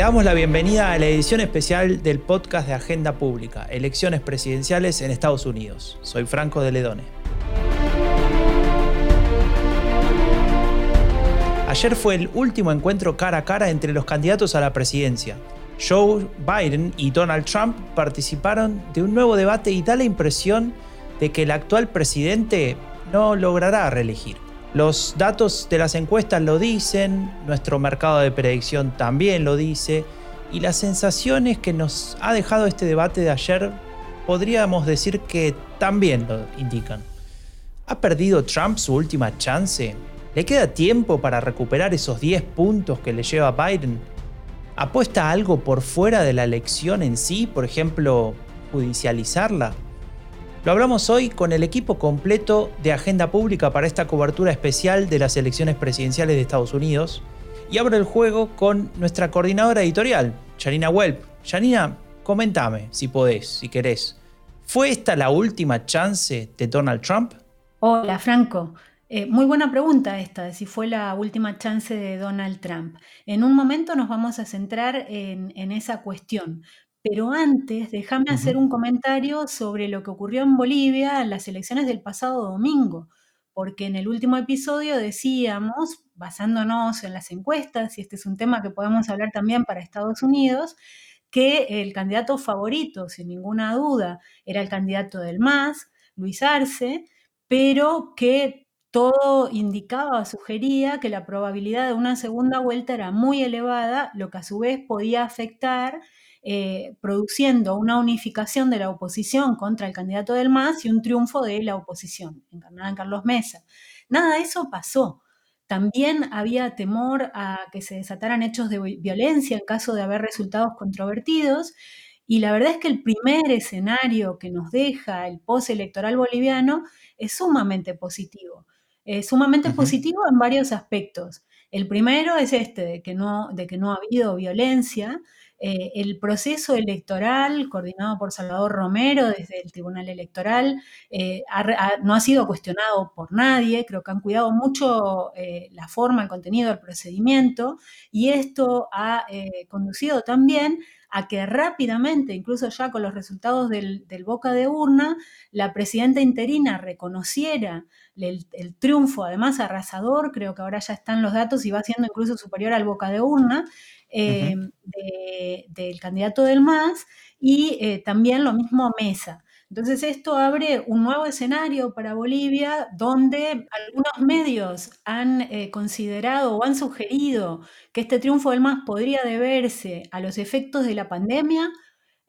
Te damos la bienvenida a la edición especial del podcast de Agenda Pública, Elecciones Presidenciales en Estados Unidos. Soy Franco de Ledone. Ayer fue el último encuentro cara a cara entre los candidatos a la presidencia. Joe Biden y Donald Trump participaron de un nuevo debate y da la impresión de que el actual presidente no logrará reelegir. Los datos de las encuestas lo dicen, nuestro mercado de predicción también lo dice, y las sensaciones que nos ha dejado este debate de ayer podríamos decir que también lo indican. ¿Ha perdido Trump su última chance? ¿Le queda tiempo para recuperar esos 10 puntos que le lleva Biden? ¿Apuesta algo por fuera de la elección en sí? Por ejemplo, judicializarla. Lo hablamos hoy con el equipo completo de Agenda Pública para esta cobertura especial de las elecciones presidenciales de Estados Unidos. Y abro el juego con nuestra coordinadora editorial, Janina Welp. Janina, comentame, si podés, si querés. ¿Fue esta la última chance de Donald Trump? Hola, Franco. Eh, muy buena pregunta esta, de si fue la última chance de Donald Trump. En un momento nos vamos a centrar en, esa cuestión, pero antes déjame hacer un comentario sobre lo que ocurrió en Bolivia en las elecciones del pasado domingo, porque en el último episodio decíamos, basándonos en las encuestas, y este es un tema que podemos hablar también para Estados Unidos, que el candidato favorito, sin ninguna duda, era el candidato del MAS, Luis Arce, pero que todo indicaba, sugería que la probabilidad de una segunda vuelta era muy elevada, lo que a su vez podía afectar eh, produciendo una unificación de la oposición contra el candidato del MAS y un triunfo de la oposición, encarnada en Carlos Mesa. Nada de eso pasó. También había temor a que se desataran hechos de violencia en caso de haber resultados controvertidos. Y la verdad es que el primer escenario que nos deja el postelectoral boliviano es sumamente positivo sumamente positivo en varios aspectos. El primero es este, de que no, de que no ha habido violencia. Eh, el proceso electoral, coordinado por Salvador Romero desde el Tribunal Electoral, eh, no ha sido cuestionado por nadie. Creo que han cuidado mucho eh, la forma, el contenido, el procedimiento, y esto ha conducido también a que rápidamente, incluso ya con los resultados del, boca de urna, la presidenta interina reconociera el, triunfo, además arrasador, creo que ahora ya están los datos y va siendo incluso superior al boca de urna, eh, del candidato del MAS, y eh, también lo mismo Mesa. Entonces esto abre un nuevo escenario para Bolivia donde algunos medios han eh, considerado o han sugerido que este triunfo del MAS podría deberse a los efectos de la pandemia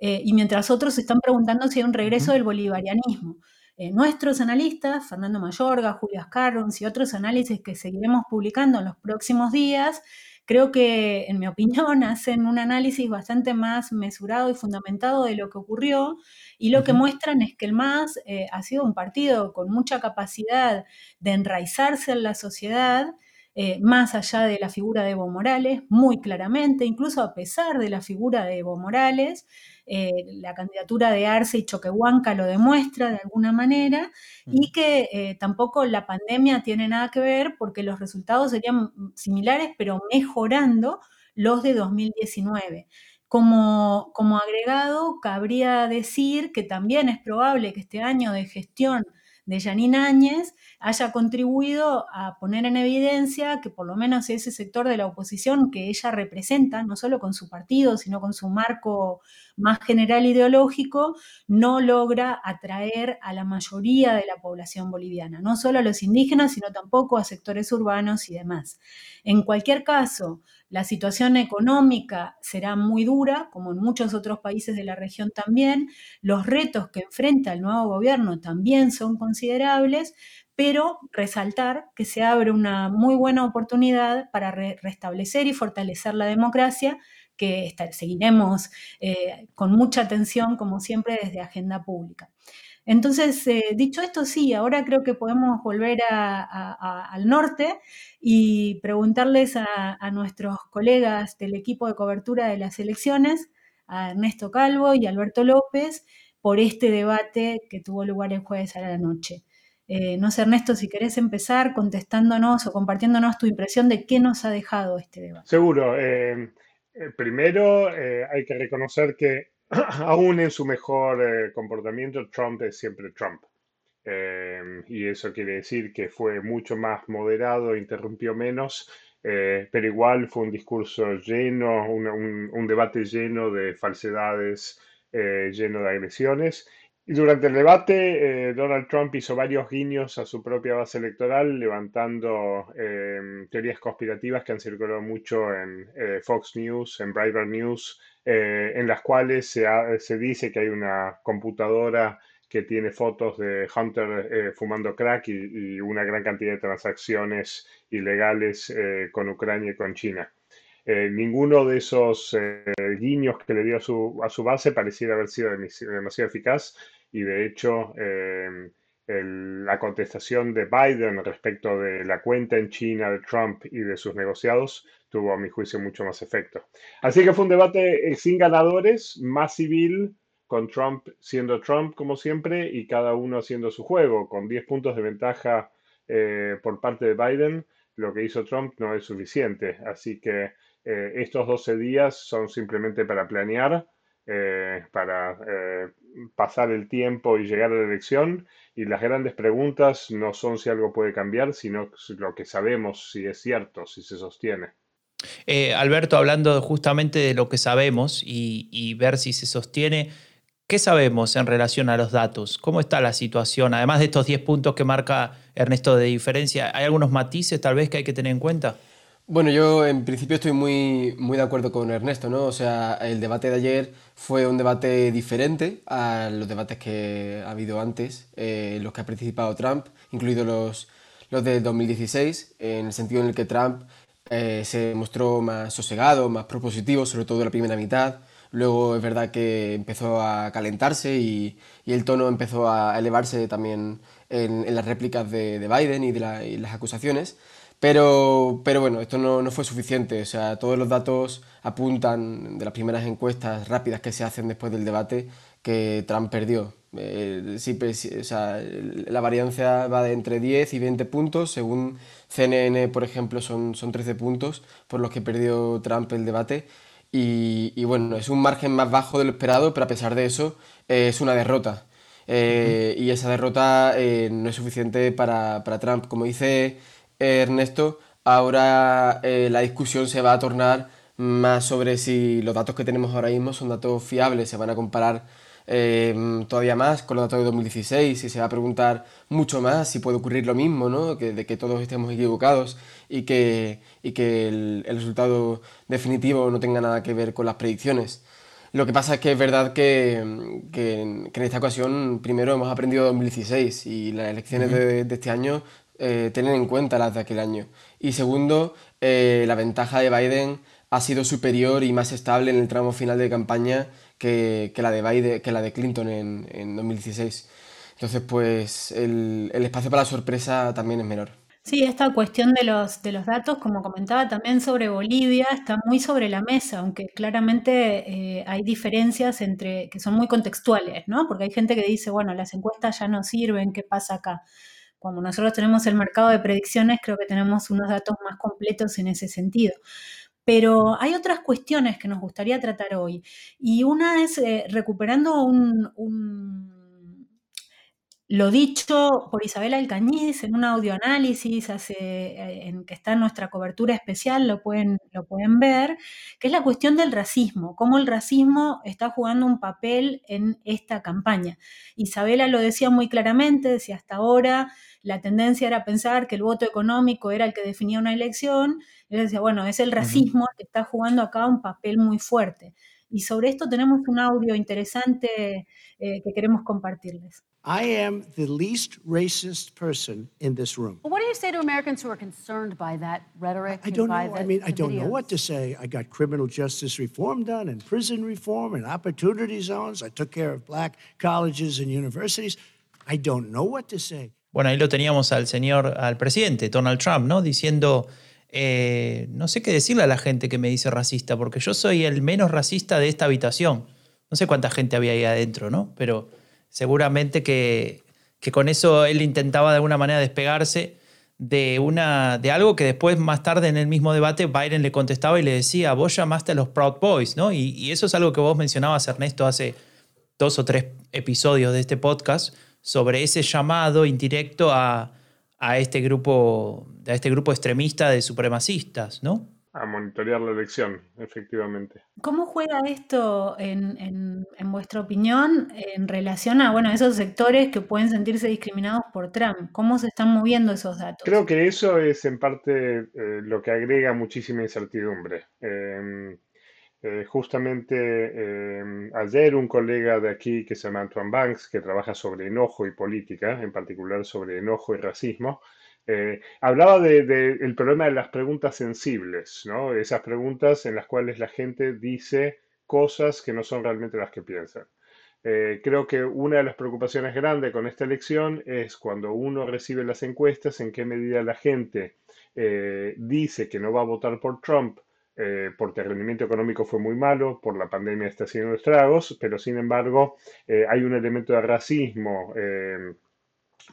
y mientras otros se están preguntando si hay un regreso del bolivarianismo. Eh, nuestros analistas, Fernando Mayorga, Julio Ascarrons y otros análisis que seguiremos publicando en los próximos días, creo que, en mi opinión, hacen un análisis bastante más mesurado y fundamentado de lo que ocurrió y lo que muestran es que el MAS eh, ha sido un partido con mucha capacidad de enraizarse en la sociedad, eh, más allá de la figura de Evo Morales, muy claramente, incluso a pesar de la figura de Evo Morales, eh, la candidatura de Arce y Choquehuanca lo demuestra de alguna manera, y que tampoco la pandemia tiene nada que ver porque los resultados serían similares, pero mejorando los de 2019. Como, agregado, cabría decir que también es probable que este año de gestión de Janine Áñez haya contribuido a poner en evidencia que por lo menos ese sector de la oposición que ella representa, no solo con su partido, sino con su marco más general ideológico, no logra atraer a la mayoría de la población boliviana, no solo a los indígenas, sino tampoco a sectores urbanos y demás. En cualquier caso, la situación económica será muy dura, como en muchos otros países de la región también. Los retos que enfrenta el nuevo gobierno también son considerables, pero resaltar que se abre una muy buena oportunidad para restablecer y fortalecer la democracia, que seguiremos eh, con mucha atención, como siempre, desde Agenda Pública. Entonces, eh, dicho esto, sí, ahora creo que podemos volver al norte y preguntarles a, nuestros colegas del equipo de cobertura de las elecciones, a Ernesto Calvo y Alberto López, por este debate que tuvo lugar el jueves a la noche. Eh, no sé, Ernesto, si querés empezar contestándonos o compartiéndonos tu impresión de qué nos ha dejado este debate. Seguro. Primero, hay que reconocer que aún en su mejor comportamiento, Trump es siempre Trump. y eso quiere decir que fue mucho más moderado, interrumpió menos eh, pero igual fue un discurso lleno, un, debate lleno de falsedades, eh, lleno de agresiones. Y durante el debate, eh, Donald Trump hizo varios guiños a su propia base electoral, levantando em, teorías conspirativas que han circulado mucho en Fox News, en Breitbart News, en las cuales se, se dice que hay una computadora que tiene fotos de Hunter eh, fumando crack y, una gran cantidad de transacciones ilegales eh, con Ucrania y con China. Eh, ninguno de esos guiños que le dio a su, a su, base pareciera haber sido demasiado eficaz y de hecho la contestación de Biden respecto de la cuenta en China de Trump y de sus negociados tuvo a mi juicio mucho más efecto. Así que fue un debate sin ganadores, más civil, con Trump siendo Trump como siempre y cada uno haciendo su juego, con 10 puntos de ventaja eh, por parte de Biden, lo que hizo Trump no es suficiente. Así que eh, estos 12 días son simplemente para planear, eh, para pasar el tiempo y llegar a la elección. Y las grandes preguntas no son si algo puede cambiar, sino lo que sabemos, si es cierto, si se sostiene. Alberto, hablando justamente de lo que sabemos y ver si se sostiene, ¿Qué sabemos en relación a los datos? ¿Cómo está la situación? Además de estos 10 puntos que marca Ernesto de diferencia, ¿hay algunos matices tal vez que hay que tener en cuenta? Bueno, yo en principio estoy muy, muy de acuerdo con Ernesto, ¿no? O sea, el debate de ayer fue un debate diferente a los debates que ha habido antes, eh, los que ha participado Trump, incluidos los, los de 2016, en el sentido en el que Trump eh, se mostró más sosegado, más propositivo, sobre todo en la primera mitad. Luego es verdad que empezó a calentarse y, el tono empezó a elevarse también en, las réplicas de, Biden y de las acusaciones. Pero, pero bueno, esto no, fue suficiente. O sea, todos los datos apuntan de las primeras encuestas rápidas que se hacen después del debate que Trump perdió. Eh, sí, o sea, la variancia va de entre 10 y 20 puntos. Según CNN, por ejemplo, son, son 13 puntos por los que perdió Trump el debate. Y, bueno, es un margen más bajo de lo esperado, pero a pesar de eso eh, es una derrota. Eh, y esa derrota no es suficiente para, para, Trump. Como dice Ernesto, ahora la discusión se va a tornar más sobre si los datos que tenemos ahora mismo son datos fiables, se van a comparar eh, todavía más con los datos de 2016 y se va a preguntar mucho más si puede ocurrir lo mismo, ¿no? que, de que todos estemos equivocados y que, y que el, resultado definitivo no tenga nada que ver con las predicciones. Lo que pasa es que es verdad que, que, en esta ocasión primero hemos aprendido 2016 y las elecciones de, este año eh, tienen en cuenta las de aquel año. Y segundo, eh, la ventaja de Biden ha sido superior y más estable en el tramo final de campaña que, la, de Biden, que la de Clinton en, en 2016. Entonces, pues el, el, espacio para la sorpresa también es menor. Sí, esta cuestión de los, de los datos, como comentaba también sobre Bolivia, está muy sobre la mesa, aunque claramente eh, hay diferencias entre que son muy contextuales, ¿no? Porque hay gente que dice, bueno, las encuestas ya no sirven, ¿qué pasa acá? Cuando nosotros tenemos el mercado de predicciones, creo que tenemos unos datos más completos en ese sentido. Pero hay otras cuestiones que nos gustaría tratar hoy. Y una es eh, recuperando un, lo dicho por Isabel Alcañiz en un audioanálisis hace, eh, en que está en nuestra cobertura especial, lo pueden, lo pueden ver, que es la cuestión del racismo, cómo el racismo está jugando un papel en esta campaña. Isabela lo decía muy claramente, decía hasta ahora la tendencia era pensar que el voto económico era el que definía una elección, y decía, bueno, es el racismo el que está jugando acá un papel muy fuerte. Y sobre esto tenemos un audio interesante eh, que queremos compartirles. I am the least racist person in this room. Well, what do you say to Americans who are concerned by that rhetoric? I don't know. The, I mean, I don't videos? know what to say. I got criminal justice reform done and prison reform and opportunity zones. I took care of black colleges and universities. I don't know what to say. Bueno, ahí lo teníamos al señor, al presidente Donald Trump, ¿no? Diciendo, eh, no sé qué decirle a la gente que me dice racista, porque yo soy el menos racista de esta habitación. No sé cuánta gente había ahí adentro, ¿no? Pero seguramente que, que con eso él intentaba de alguna manera despegarse de, una, de algo que después, más tarde en el mismo debate, Biden le contestaba y le decía, vos llamaste a los Proud Boys, ¿no? Y, y eso es algo que vos mencionabas, Ernesto, hace dos o tres episodios de este podcast, sobre ese llamado indirecto a, a este grupo, a este grupo extremista de supremacistas, ¿no? A monitorear la elección, efectivamente. ¿Cómo juega esto, en, vuestra opinión, en relación a bueno, esos sectores que pueden sentirse discriminados por Trump? ¿Cómo se están moviendo esos datos? Creo que eso es en parte eh, lo que agrega muchísima incertidumbre. Em, eh, justamente em, ayer un colega de aquí que se llama Antoine Banks, que trabaja sobre enojo y política, en particular sobre enojo y racismo, eh, hablaba del problema de las preguntas sensibles, ¿no? Esas preguntas en las cuales la gente dice cosas que no son realmente las que piensan. Eh, creo que una de las preocupaciones grandes con esta elección es cuando uno recibe las encuestas, en qué medida la gente dice que no va a votar por Trump eh, porque el rendimiento económico fue muy malo, por la pandemia está haciendo estragos, pero sin embargo eh, hay un elemento de racismo eh,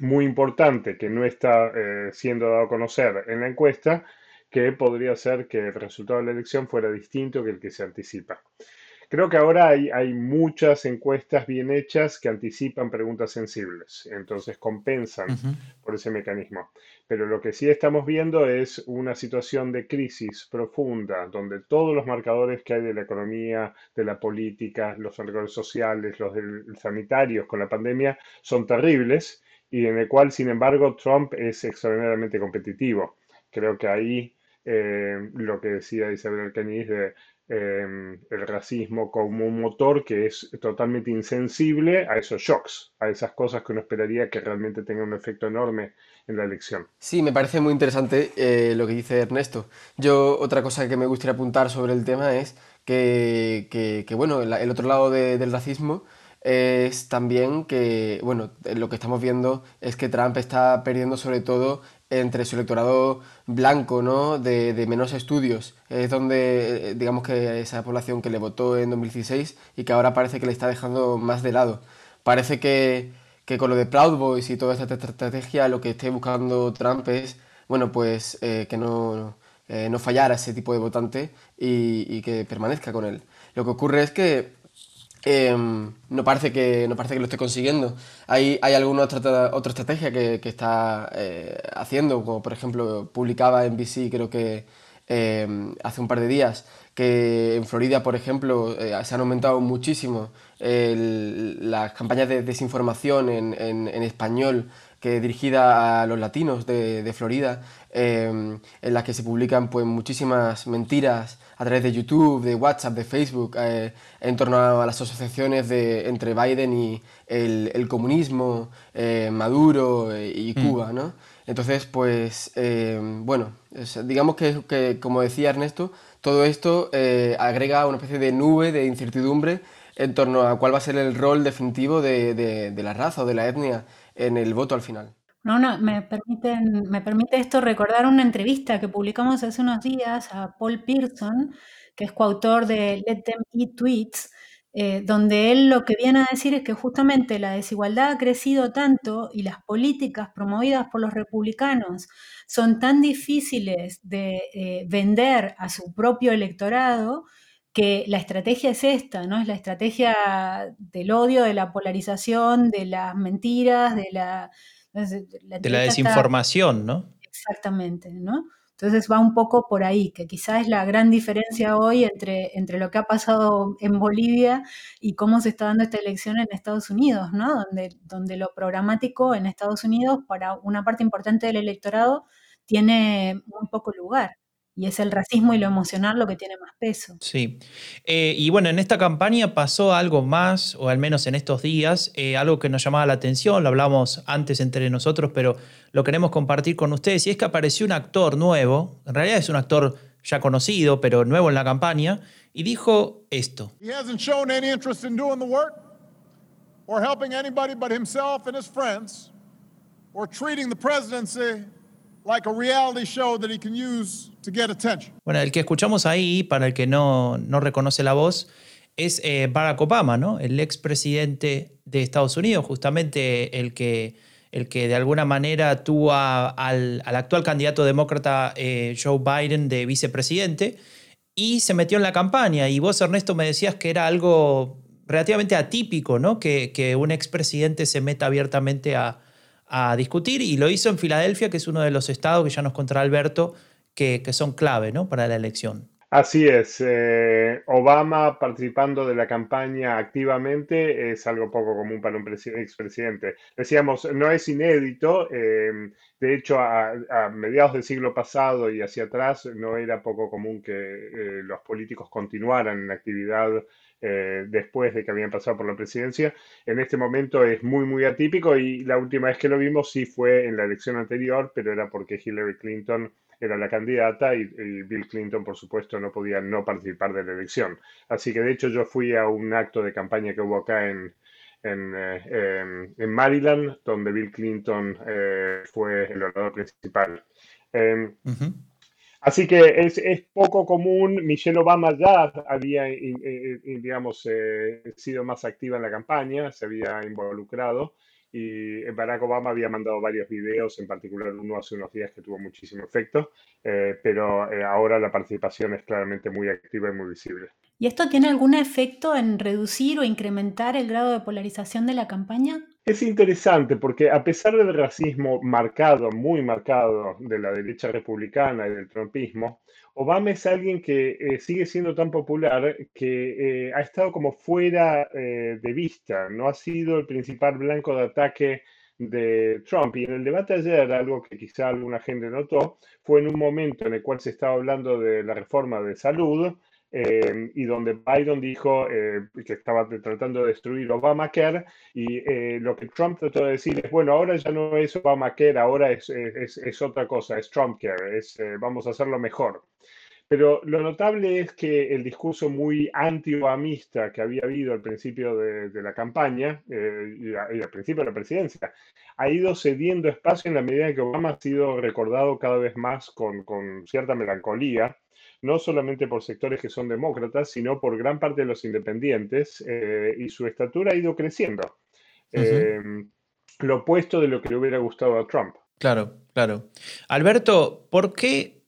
muy importante que no está siendo dado a conocer en la encuesta, que podría ser que el resultado de la elección fuera distinto que el que se anticipa. Creo que ahora hay, hay, muchas encuestas bien hechas que anticipan preguntas sensibles, entonces compensan por ese mecanismo. Pero lo que sí estamos viendo es una situación de crisis profunda, donde todos los marcadores que hay de la economía, de la política, los marcadores sociales, los sanitarios con la pandemia, son terribles y en el cual, sin embargo, Trump es extraordinariamente competitivo. Creo que ahí eh, lo que decía Isabel Alcañiz de Em, el racismo como un motor que es totalmente insensible a esos shocks, a esas cosas que uno esperaría que realmente tengan un efecto enorme en la elección. Sí, me parece muy interesante eh, lo que dice Ernesto. Yo otra cosa que me gustaría apuntar sobre el tema es que, que, bueno, el, otro lado del racismo es también que, bueno, lo que estamos viendo es que Trump está perdiendo sobre todo entre su electorado blanco, ¿no? De, de, menos estudios. Es donde, eh, digamos que esa población que le votó en 2016 y que ahora parece que le está dejando más de lado. Parece que, que con lo de Proud Boys y toda esta estrategia lo que esté buscando Trump es, bueno, pues eh, que no, eh, no fallara ese tipo de votante y, y que permanezca con él. Lo que ocurre es que Em, no, parece que, no parece que lo esté consiguiendo. Hay, hay alguna otra, otra estrategia que, que está eh, haciendo, como por ejemplo publicaba en BC creo que em, hace un par de días, que en Florida, por ejemplo, eh, se han aumentado muchísimo las campañas de desinformación en, en, en español que dirigida a los latinos de, de Florida, em, en las que se publican pues, muchísimas mentiras a través de YouTube, de WhatsApp, de Facebook, eh, en torno a las asociaciones de, entre Biden y el, el comunismo, eh, Maduro eh, y mm. Cuba, ¿no? Entonces, pues, bueno, digamos que, que, como decía Ernesto, todo esto agrega una especie de nube de incertidumbre en torno a cuál va a ser el rol definitivo de, de, de la raza o de la etnia en el voto al final. No, no, me, permiten, me permite esto recordar una entrevista que publicamos hace unos días a Paul Pearson, que es coautor de Let Them Eat Tweets, eh, donde él lo que viene a decir es que justamente la desigualdad ha crecido tanto y las políticas promovidas por los republicanos son tan difíciles de eh, vender a su propio electorado que la estrategia es esta, ¿no? Es la estrategia del odio, de la polarización, de las mentiras, de la... de la desinformación, ¿no? Exactamente, ¿no? Entonces va un poco por ahí, que quizás es la gran diferencia hoy entre, entre lo que ha pasado en Bolivia y cómo se está dando esta elección en Estados Unidos, ¿no? Donde, donde lo programático en Estados Unidos para una parte importante del electorado tiene muy poco lugar y es el racismo y lo emocional lo que tiene más peso. Sí. Eh, y bueno, en esta campaña pasó algo más, o al menos en estos días, eh, algo que nos llamaba la atención, lo hablamos antes entre nosotros, pero lo queremos compartir con ustedes, y es que apareció un actor nuevo, en realidad es un actor ya conocido, pero nuevo en la campaña, y dijo esto. He hasn't shown any interest in doing the work, or helping anybody but himself and his friends, or treating the presidency bueno, el que escuchamos ahí, para el que no, no reconoce la voz, es eh, Barack Obama, ¿no? El expresidente de Estados Unidos, justamente el que el que de alguna manera tuvo al, actual candidato demócrata eh, Joe Biden de vicepresidente y se metió en la campaña. Y vos, Ernesto, me decías que era algo relativamente atípico, ¿no? Que, que un expresidente se meta abiertamente a, discutir y lo hizo en Filadelfia, que es uno de los estados que ya nos contará Alberto, que, que son clave ¿no? para la elección. Así es, eh, Obama participando de la campaña activamente es algo poco común para un expresidente. Decíamos, no es inédito, eh, de hecho a, mediados del siglo pasado y hacia atrás no era poco común que eh, los políticos continuaran en actividad después de que habían pasado por la presidencia. En este momento es muy, muy atípico y la última vez que lo vimos sí fue en la elección anterior, pero era porque Hillary Clinton era la candidata y, Bill Clinton, por supuesto, no podía no participar de la elección. Así que, de hecho, yo fui a un acto de campaña que hubo acá en, en, eh, Maryland, donde Bill Clinton eh, fue el orador principal. Em, así que es, es, poco común. Michelle Obama ya había, digamos, eh, sido más activa en la campaña, se había involucrado y Barack Obama había mandado varios videos, en particular uno hace unos días que tuvo muchísimo efecto, eh, pero eh, ahora la participación es claramente muy activa y muy visible. ¿Y esto tiene algún efecto en reducir o incrementar el grado de polarización de la campaña? Es interesante porque a pesar del racismo marcado, muy marcado, de la derecha republicana y del trumpismo, Obama es alguien que eh, sigue siendo tan popular que eh, ha estado como fuera eh, de vista, no ha sido el principal blanco de ataque de Trump. Y en el debate ayer, algo que quizá alguna gente notó, fue en un momento en el cual se estaba hablando de la reforma de salud eh, y donde Biden dijo eh, que estaba tratando de destruir Obamacare y eh, lo que Trump trató de decir es, bueno, ahora ya no es Obamacare, ahora es, es, es otra cosa, es Trumpcare, es, vamos a hacerlo mejor. Pero lo notable es que el discurso muy anti-obamista que había habido al principio de, de la campaña y, al principio de la presidencia ha ido cediendo espacio en la medida que Obama ha sido recordado cada vez más con, con cierta melancolía no solamente por sectores que son demócratas, sino por gran parte de los independientes, eh, y su estatura ha ido creciendo. Eh, lo opuesto de lo que le hubiera gustado a Trump. Claro, claro. Alberto, ¿por qué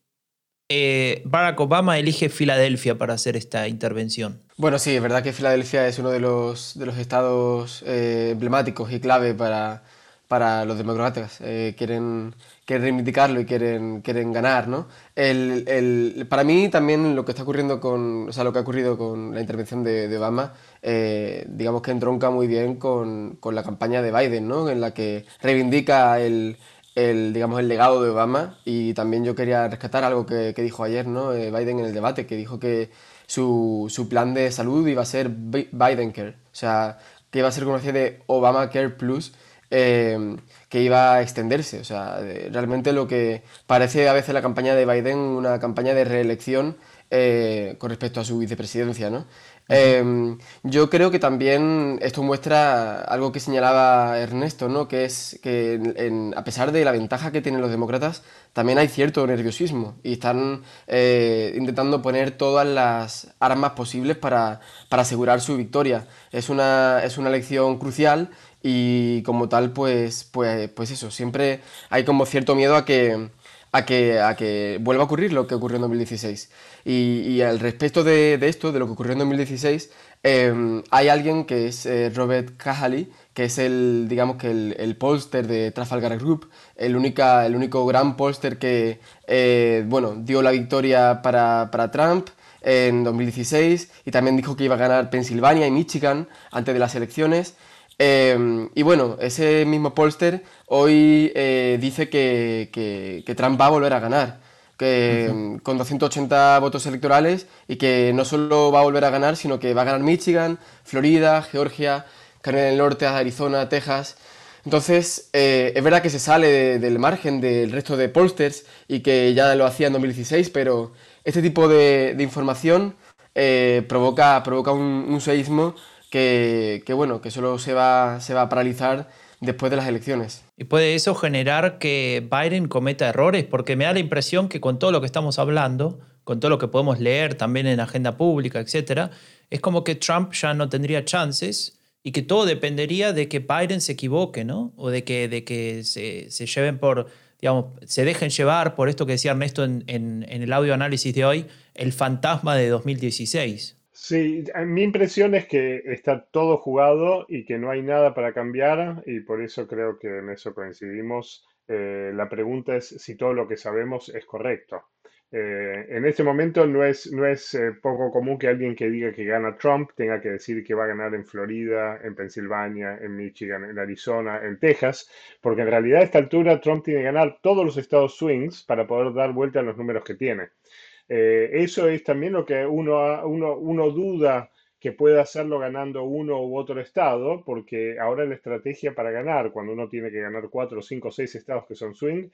eh, Barack Obama elige Filadelfia para hacer esta intervención? Bueno, sí, es verdad que Filadelfia es uno de los, de los estados emblemáticos y clave para, para los demócratas. quieren quieren reivindicarlo y quieren, quieren ganar, ¿no? El, el, para mí también lo que está ocurriendo con, o sea, lo que ha ocurrido con la intervención de, de Obama, eh, digamos que entronca muy bien con, con, la campaña de Biden, ¿no? En la que reivindica el, el, digamos, el legado de Obama y también yo quería rescatar algo que, que dijo ayer, ¿no? Eh, Biden en el debate, que dijo que su, su plan de salud iba a ser Biden Care, o sea, que iba a ser conocido de Obamacare Plus, eh, que iba a extenderse. O sea, realmente lo que parece a veces la campaña de Biden una campaña de reelección eh, con respecto a su vicepresidencia, ¿no? Em, yo creo que también esto muestra algo que señalaba Ernesto, ¿no? que es que a pesar de la ventaja que tienen los demócratas, también hay cierto nerviosismo y están eh, intentando poner todas las armas posibles para, para asegurar su victoria. Es una, es una elección crucial y como tal, pues, pues, pues eso, siempre hay como cierto miedo a que, a que, a que vuelva a ocurrir lo que ocurrió en 2016. Y, al respecto de, de, esto, de lo que ocurrió en 2016, em, hay alguien que es eh, Robert Cahaly, que es el, digamos que el, el póster de Trafalgar Group, el, única, el único gran póster que, eh, bueno, dio la victoria para, para Trump en 2016 y también dijo que iba a ganar Pensilvania y Michigan antes de las elecciones. Em, y bueno, ese mismo póster hoy eh, dice que, que, Trump va a volver a ganar, que, con 280 votos electorales y que no solo va a volver a ganar, sino que va a ganar Michigan, Florida, Georgia, Carolina del Norte, Arizona, Texas. Entonces, eh, es verdad que se sale del margen del resto de pósters y que ya lo hacía en 2016, pero este tipo de, información eh, provoca, provoca un, un seísmo que, bueno, que solo se va, se va a paralizar después de las elecciones. ¿Y puede eso generar que Biden cometa errores? Porque me da la impresión que con todo lo que estamos hablando, con todo lo que podemos leer también en agenda pública, etc., es como que Trump ya no tendría chances y que todo dependería de que Biden se equivoque, ¿no? O de que, de que se, se lleven por, digamos, se dejen llevar por esto que decía Ernesto en, en, en el audio análisis de hoy, el fantasma de 2016. Sí, mi impresión es que está todo jugado y que no hay nada para cambiar y por eso creo que en eso coincidimos. Eh, la pregunta es si todo lo que sabemos es correcto. Eh, en este momento no es, no es eh, poco común que alguien que diga que gana Trump tenga que decir que va a ganar en Florida, en Pensilvania, en Michigan, en Arizona, en Texas, porque en realidad a esta altura Trump tiene que ganar todos los estados swings para poder dar vuelta a los números que tiene. Eh, eso es también lo que uno, uno, uno duda que pueda hacerlo ganando uno u otro estado, porque ahora la estrategia para ganar, cuando uno tiene que ganar cuatro, cinco, seis estados que son swing,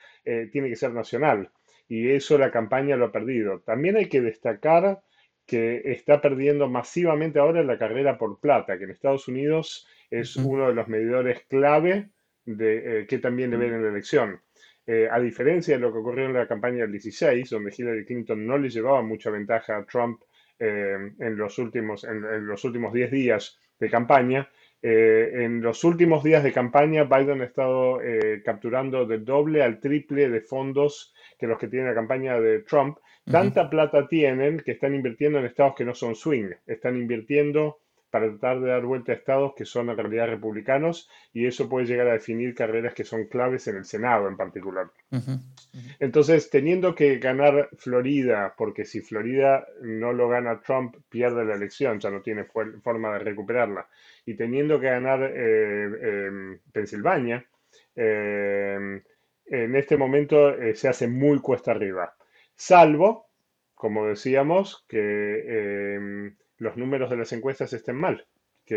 tiene que ser nacional y eso la campaña lo ha perdido. También hay que destacar que está perdiendo masivamente ahora la carrera por plata, que en Estados Unidos es uno de los medidores clave de eh, que también le ven en la elección. Eh, a diferencia de lo que ocurrió en la campaña del 16, donde Hillary Clinton no le llevaba mucha ventaja a Trump eh, en, los últimos, en, los últimos 10 días de campaña, en los últimos días de campaña Biden ha estado capturando del doble al triple de fondos que los que tienen la campaña de Trump, tanta plata tienen que están invirtiendo en estados que no son swing, están invirtiendo para tratar de dar vuelta a estados que son en realidad republicanos y eso puede llegar a definir carreras que son claves en el Senado en particular. Entonces, teniendo que ganar Florida, porque si Florida no lo gana Trump, pierde la elección, ya no tiene forma de recuperarla, y teniendo que ganar eh, em, Pensilvania, eh, en este momento eh, se hace muy cuesta arriba. Salvo, como decíamos, que em, los números de las encuestas estén mal, que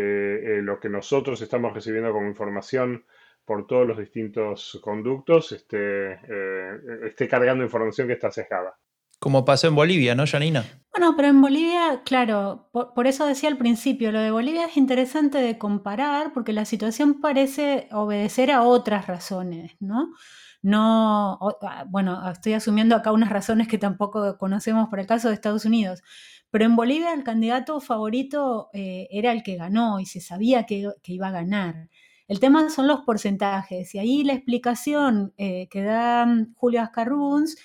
eh, lo que nosotros estamos recibiendo como información por todos los distintos conductos esté, eh, esté cargando información que está sesgada. Como pasó en Bolivia, ¿no, Janina? Bueno, pero en Bolivia, claro, por, eso decía al principio, lo de Bolivia es interesante de comparar porque la situación parece obedecer a otras razones, ¿no? no, ah, bueno, estoy asumiendo acá unas razones que tampoco conocemos por el caso de Estados Unidos, pero en Bolivia el candidato favorito eh, era el que ganó y se sabía que, iba a ganar. El tema son los porcentajes y ahí la explicación eh, que da mm, Julio Ascarruns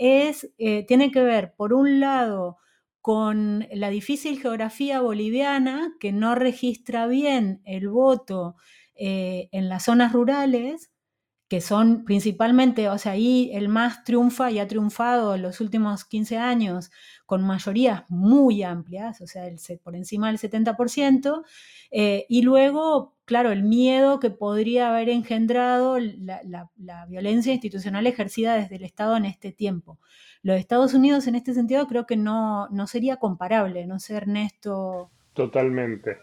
es, eh, tiene que ver, por un lado, con la difícil geografía boliviana que no registra bien el voto en las zonas rurales que son principalmente, o sea, ahí el más triunfa y ha triunfado en los últimos 15 años con mayorías muy amplias, o sea, el, por encima del 70%, eh, y luego, claro, el miedo que podría haber engendrado la, violencia institucional ejercida desde el Estado en este tiempo. Los Estados Unidos en este sentido creo que no, no sería comparable, no sé, Ernesto. Totalmente.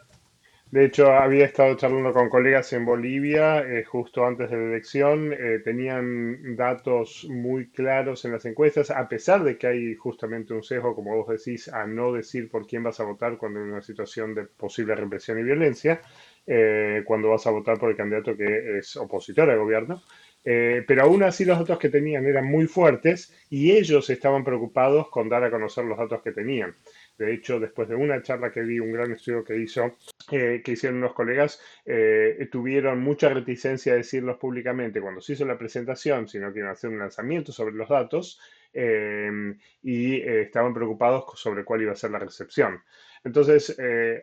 De hecho, había estado charlando con colegas en Bolivia eh, justo antes de la elección. Eh, tenían datos muy claros en las encuestas, a pesar de que hay justamente un sesgo, como vos decís, a no decir por quién vas a votar cuando hay una situación de posible represión y violencia, eh, cuando vas a votar por el candidato que es opositor al gobierno. pero aún así los datos que tenían eran muy fuertes y ellos estaban preocupados con dar a conocer los datos que tenían. De hecho, después de una charla que vi, un gran estudio que hizo, eh, que hicieron unos colegas, eh, tuvieron mucha reticencia a decirlos públicamente cuando se hizo la presentación, sino que iban a hacer un lanzamiento sobre los datos eh, y estaban preocupados sobre cuál iba a ser la recepción. Entonces,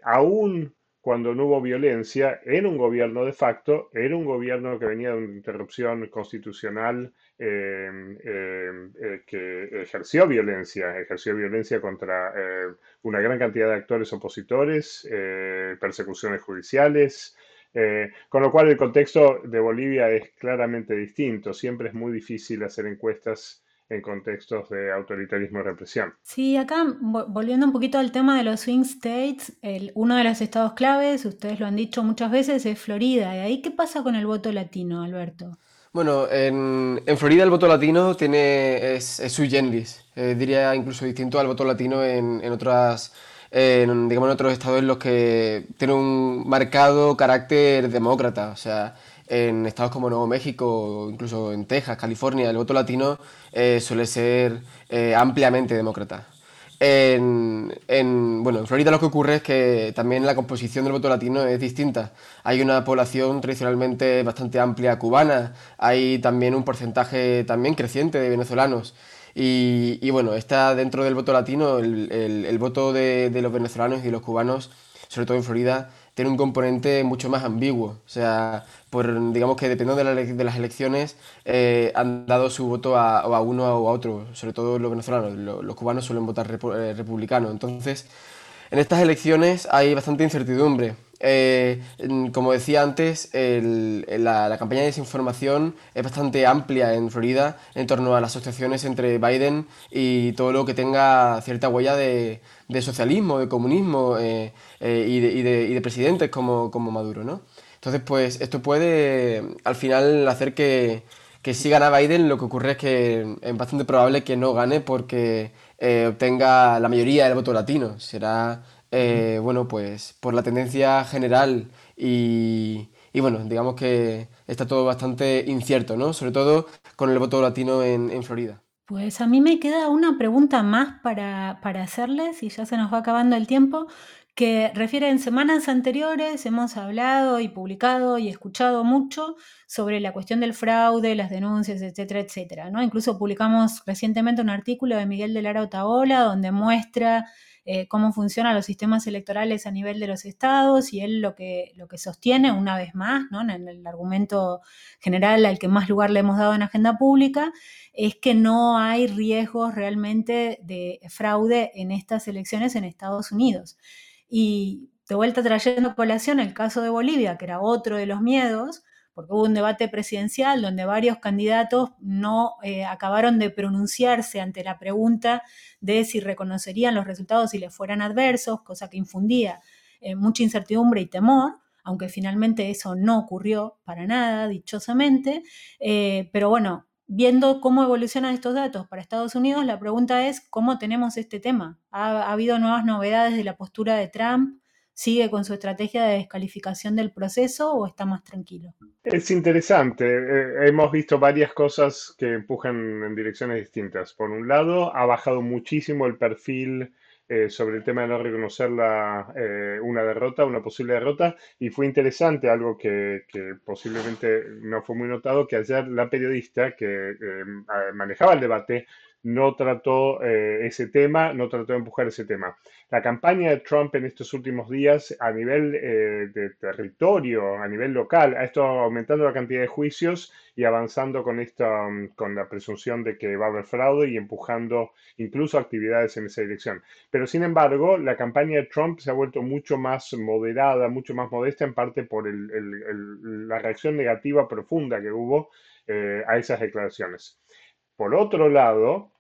aún cuando no hubo violencia, era un gobierno de facto, era un gobierno que venía de una interrupción constitucional em, em, eh, que ejerció violencia, ejerció violencia contra eh, una gran cantidad de actores opositores, eh, persecuciones judiciales, con lo cual el contexto de Bolivia es claramente distinto. Siempre es muy difícil hacer encuestas en contextos de autoritarismo y represión. Sí, acá volviendo un poquito al tema de los swing states, el, uno de los estados claves, ustedes lo han dicho muchas veces, es Florida. ¿Y ahí qué pasa con el voto latino, Alberto? Bueno, en, Florida el voto latino tiene, es, sui generis, eh, diría incluso distinto al voto latino en, otras, digamos, en otros estados en los que tiene un marcado carácter demócrata, o sea, en estados como Nuevo México, incluso en Texas, California, el voto latino eh, suele ser eh, ampliamente demócrata. En, bueno, en Florida lo que ocurre es que también la composición del voto latino es distinta. Hay una población tradicionalmente bastante amplia cubana, hay también un porcentaje también creciente de venezolanos. Y, bueno, está dentro del voto latino, el, voto de, de los venezolanos y de los cubanos, sobre todo en Florida, tiene un componente mucho más ambiguo. O sea, por, digamos que dependiendo de, las elecciones, eh, han dado su voto a, uno o a otro, sobre todo los venezolanos. Los, cubanos suelen votar eh, republicano. Entonces, en estas elecciones hay bastante incertidumbre. Eh, como decía antes, la, campaña de desinformación es bastante amplia en Florida en torno a las asociaciones entre Biden y todo lo que tenga cierta huella de, socialismo, de comunismo eh, eh, y, de, presidentes como, como Maduro. ¿no? Entonces, pues esto puede al final hacer que, que si gana Biden, lo que ocurre es que es bastante probable que no gane porque obtenga la mayoría del voto latino. Será eh, bueno, pues por la tendencia general y, bueno, digamos que está todo bastante incierto, ¿no? Sobre todo con el voto latino en, Florida. Pues a mí me queda una pregunta más para, para, hacerles y ya se nos va acabando el tiempo, que refiere en semanas anteriores hemos hablado y publicado y escuchado mucho sobre la cuestión del fraude, las denuncias, etcétera, etcétera, ¿no? Incluso publicamos recientemente un artículo de Miguel de Lara Otaola donde muestra eh, cómo funcionan los sistemas electorales a nivel de los estados y él lo que, lo que sostiene, una vez más, en el argumento general al que más lugar le hemos dado en agenda pública, es que no hay riesgos realmente de fraude en estas elecciones en Estados Unidos. Y de vuelta trayendo a colación el caso de Bolivia, que era otro de los miedos, porque hubo un debate presidencial donde varios candidatos no eh, acabaron de pronunciarse ante la pregunta de si reconocerían los resultados si les fueran adversos, cosa que infundía eh, mucha incertidumbre y temor, aunque finalmente eso no ocurrió para nada, dichosamente. Eh, pero bueno, viendo cómo evolucionan estos datos para Estados Unidos, la pregunta es cómo tenemos este tema. ¿Ha, habido nuevas novedades de la postura de Trump? ¿Sigue con su estrategia de descalificación del proceso o está más tranquilo? Es interesante. Eh, hemos visto varias cosas que empujan en direcciones distintas. Por un lado, ha bajado muchísimo el perfil eh, sobre el tema de no reconocer eh, una derrota, una posible derrota, y fue interesante, algo que, que, posiblemente no fue muy notado, que ayer la periodista que manejaba el debate no trató eh, ese tema, no trató de empujar ese tema. La campaña de Trump en estos últimos días a nivel eh, de territorio, a nivel local, ha estado aumentando la cantidad de juicios y avanzando con, esta, mm, con la presunción de que va a haber fraude y empujando incluso actividades en esa dirección. Pero sin embargo, la campaña de Trump se ha vuelto mucho más moderada, mucho más modesta, en parte por la reacción negativa profunda que hubo eh, a esas declaraciones. Por otro lado,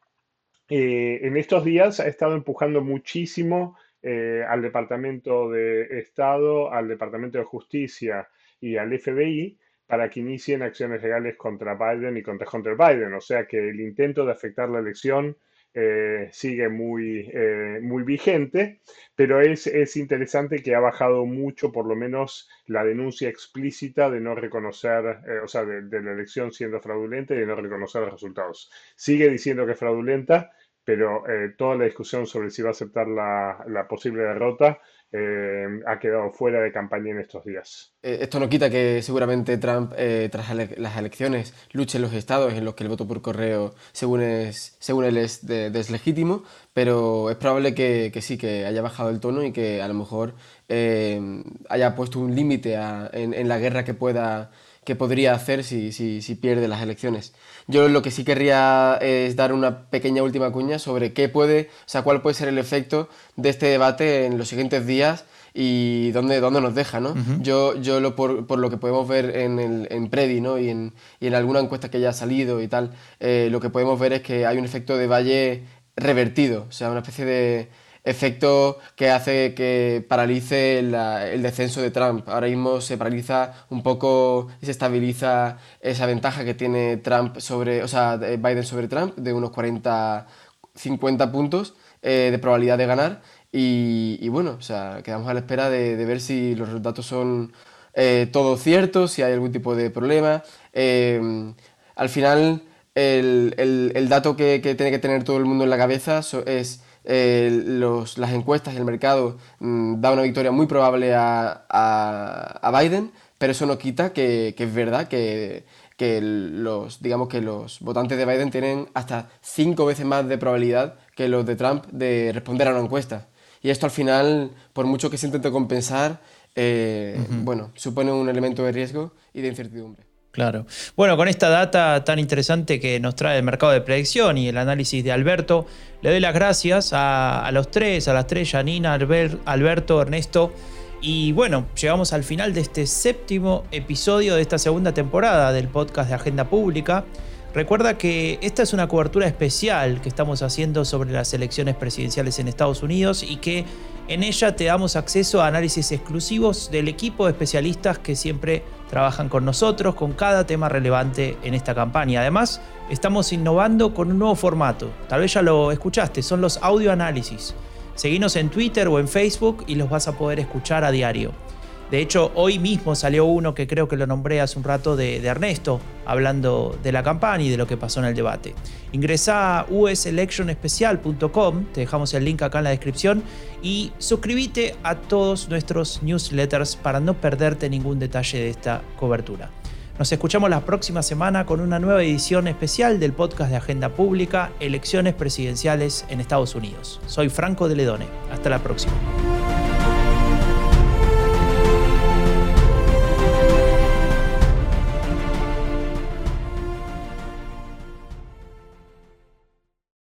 eh, en estos días ha estado empujando muchísimo eh, al Departamento de Estado, al Departamento de Justicia y al FBI para que inicien acciones legales contra Biden y contra Hunter Biden. O sea que el intento de afectar la elección eh, sigue muy, eh, muy vigente, pero es, es, interesante que ha bajado mucho, por lo menos, la denuncia explícita de no reconocer, eh, o sea, de, la elección siendo fraudulenta y de no reconocer los resultados. Sigue diciendo que es fraudulenta, pero toda la discusión sobre si va a aceptar la, la posible derrota eh, ha quedado fuera de campaña en estos días. Eh, esto no quita que seguramente Trump, eh, tras las elecciones, luche en los estados en los que el voto por correo, según, es, según él, es deslegítimo, pero es probable que, sí, que haya bajado el tono y que a lo mejor haya puesto un límite en, en la guerra que pueda que podría hacer si, si, si, pierde las elecciones. Yo lo que sí querría es dar una pequeña última cuña sobre qué puede, o sea, cuál puede ser el efecto de este debate en los siguientes días y dónde, dónde nos deja, ¿no? Yo, yo lo, por, por, lo que podemos ver en, el, en Predi, ¿no? Y en, y en alguna encuesta que ya ha salido y tal, eh, lo que podemos ver es que hay un efecto de valle revertido, o sea, una especie de efecto que hace que paralice el descenso de Trump. Ahora mismo se paraliza un poco y se estabiliza esa ventaja que tiene Trump sobre, o sea, Biden sobre Trump de unos 40, 50 puntos eh, de probabilidad de ganar. Y, bueno, o sea, quedamos a la espera de, ver si los datos son eh, todos ciertos, si hay algún tipo de problema. Eh, al final, el, el, dato que, que, tiene que tener todo el mundo en la cabeza es eh, las encuestas y el mercado mm, da una victoria muy probable a, a, Biden, pero eso no quita que, que es verdad que, que, los, digamos que los votantes de Biden tienen hasta cinco veces más de probabilidad que los de Trump de responder a una encuesta. Y esto al final, por mucho que se intente compensar, eh, bueno, supone un elemento de riesgo y de incertidumbre. Claro. Bueno, con esta data tan interesante que nos trae el mercado de predicción y el análisis de Alberto, le doy las gracias a, los tres, a las tres, Janina, Alberto, Ernesto. Y bueno, llegamos al final de este séptimo episodio de esta segunda temporada del podcast de Agenda Pública. Recuerda que esta es una cobertura especial que estamos haciendo sobre las elecciones presidenciales en Estados Unidos y que en ella te damos acceso a análisis exclusivos del equipo de especialistas que siempre trabajan con nosotros con cada tema relevante en esta campaña. Además, estamos innovando con un nuevo formato. Tal vez ya lo escuchaste, son los audio análisis. Seguinos en Twitter o en Facebook y los vas a poder escuchar a diario. De hecho, hoy mismo salió uno que creo que lo nombré hace un rato de, Ernesto, hablando de la campaña y de lo que pasó en el debate. Ingresa a uselectionespecial.com, te dejamos el link acá en la descripción, y suscríbete a todos nuestros newsletters para no perderte ningún detalle de esta cobertura. Nos escuchamos la próxima semana con una nueva edición especial del podcast de Agenda Pública, Elecciones Presidenciales en Estados Unidos. Soy Franco de Ledone. Hasta la próxima.